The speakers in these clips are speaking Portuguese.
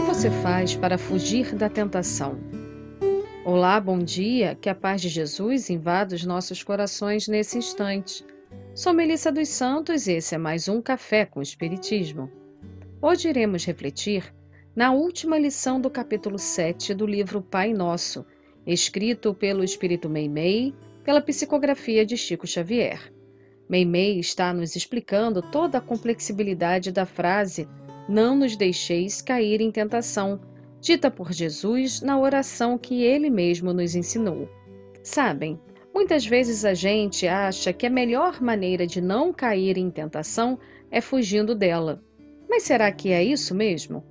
que você faz para fugir da tentação? Olá, bom dia, que a paz de Jesus invada os nossos corações nesse instante. Sou Melissa dos Santos e esse é mais um Café com Espiritismo. Hoje iremos refletir na última lição do capítulo 7 do livro Pai Nosso, escrito pelo Espírito Meimei, pela psicografia de Chico Xavier. Meimei está nos explicando toda a complexibilidade da frase não nos deixeis cair em tentação, dita por Jesus na oração que ele mesmo nos ensinou. Sabem, muitas vezes a gente acha que a melhor maneira de não cair em tentação é fugindo dela. Mas será que é isso mesmo?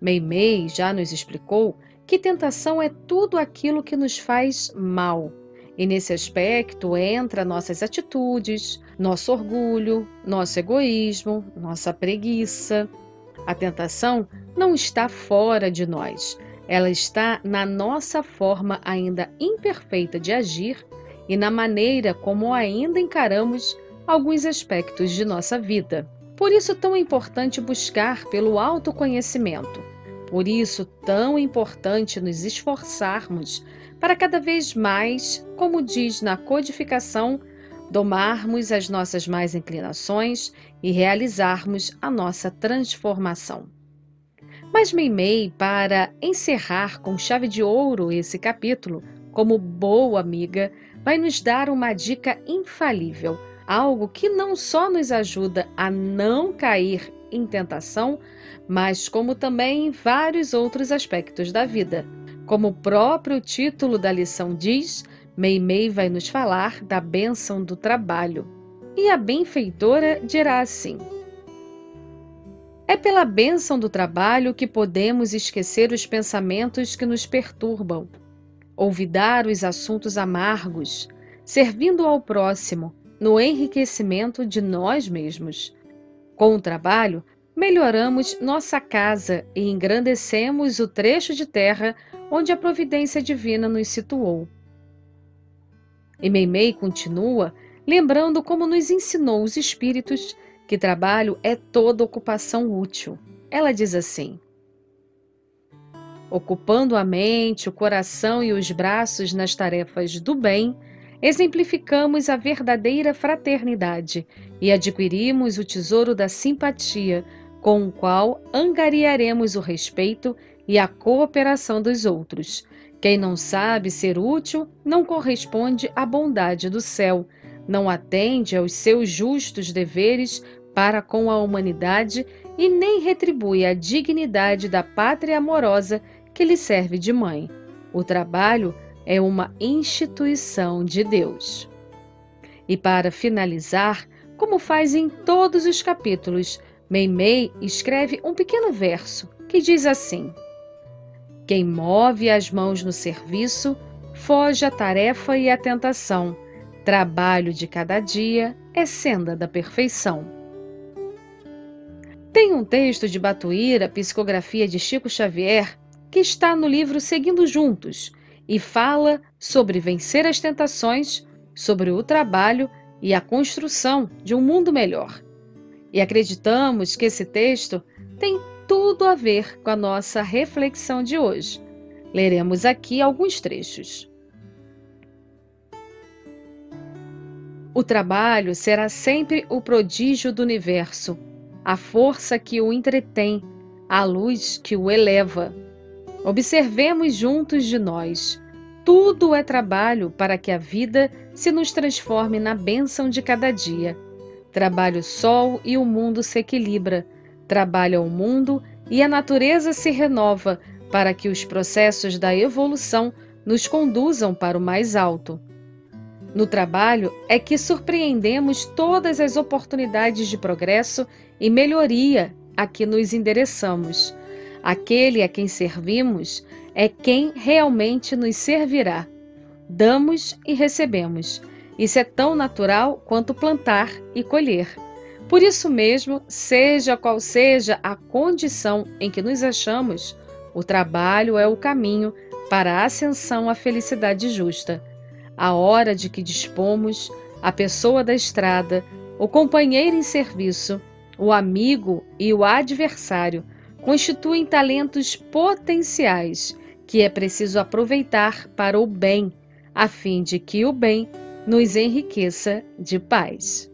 Meimei já nos explicou que tentação é tudo aquilo que nos faz mal. E nesse aspecto entra nossas atitudes, nosso orgulho, nosso egoísmo, nossa preguiça, a tentação não está fora de nós, ela está na nossa forma ainda imperfeita de agir e na maneira como ainda encaramos alguns aspectos de nossa vida. Por isso, tão importante buscar pelo autoconhecimento. Por isso, tão importante nos esforçarmos para cada vez mais, como diz na codificação, domarmos as nossas mais inclinações e realizarmos a nossa transformação. Mas Meimei, para encerrar com chave de ouro esse capítulo, como boa amiga, vai nos dar uma dica infalível, algo que não só nos ajuda a não cair em tentação, mas como também em vários outros aspectos da vida. Como o próprio título da lição diz, Meimei vai nos falar da bênção do trabalho. E a benfeitora dirá assim: É pela bênção do trabalho que podemos esquecer os pensamentos que nos perturbam, olvidar os assuntos amargos, servindo ao próximo no enriquecimento de nós mesmos. Com o trabalho, melhoramos nossa casa e engrandecemos o trecho de terra onde a providência divina nos situou. E Meimei continua lembrando como nos ensinou os espíritos que trabalho é toda ocupação útil. Ela diz assim: Ocupando a mente, o coração e os braços nas tarefas do bem, exemplificamos a verdadeira fraternidade e adquirimos o tesouro da simpatia, com o qual angariaremos o respeito e a cooperação dos outros, quem não sabe ser útil não corresponde à bondade do céu, não atende aos seus justos deveres para com a humanidade e nem retribui a dignidade da pátria amorosa que lhe serve de mãe. O trabalho é uma instituição de Deus. E para finalizar, como faz em todos os capítulos, Meimei escreve um pequeno verso que diz assim: quem move as mãos no serviço, foge à tarefa e à tentação. Trabalho de cada dia é senda da perfeição. Tem um texto de Batuíra, psicografia de Chico Xavier, que está no livro Seguindo Juntos e fala sobre vencer as tentações, sobre o trabalho e a construção de um mundo melhor. E acreditamos que esse texto tem tudo a ver com a nossa reflexão de hoje. Leremos aqui alguns trechos. O trabalho será sempre o prodígio do universo, a força que o entretém, a luz que o eleva. Observemos juntos de nós. Tudo é trabalho para que a vida se nos transforme na bênção de cada dia. Trabalho o sol e o mundo se equilibra trabalha o mundo e a natureza se renova para que os processos da evolução nos conduzam para o mais alto. No trabalho é que surpreendemos todas as oportunidades de progresso e melhoria a que nos endereçamos. Aquele a quem servimos é quem realmente nos servirá. Damos e recebemos. Isso é tão natural quanto plantar e colher. Por isso mesmo, seja qual seja a condição em que nos achamos, o trabalho é o caminho para a ascensão à felicidade justa. A hora de que dispomos, a pessoa da estrada, o companheiro em serviço, o amigo e o adversário, constituem talentos potenciais que é preciso aproveitar para o bem, a fim de que o bem nos enriqueça de paz.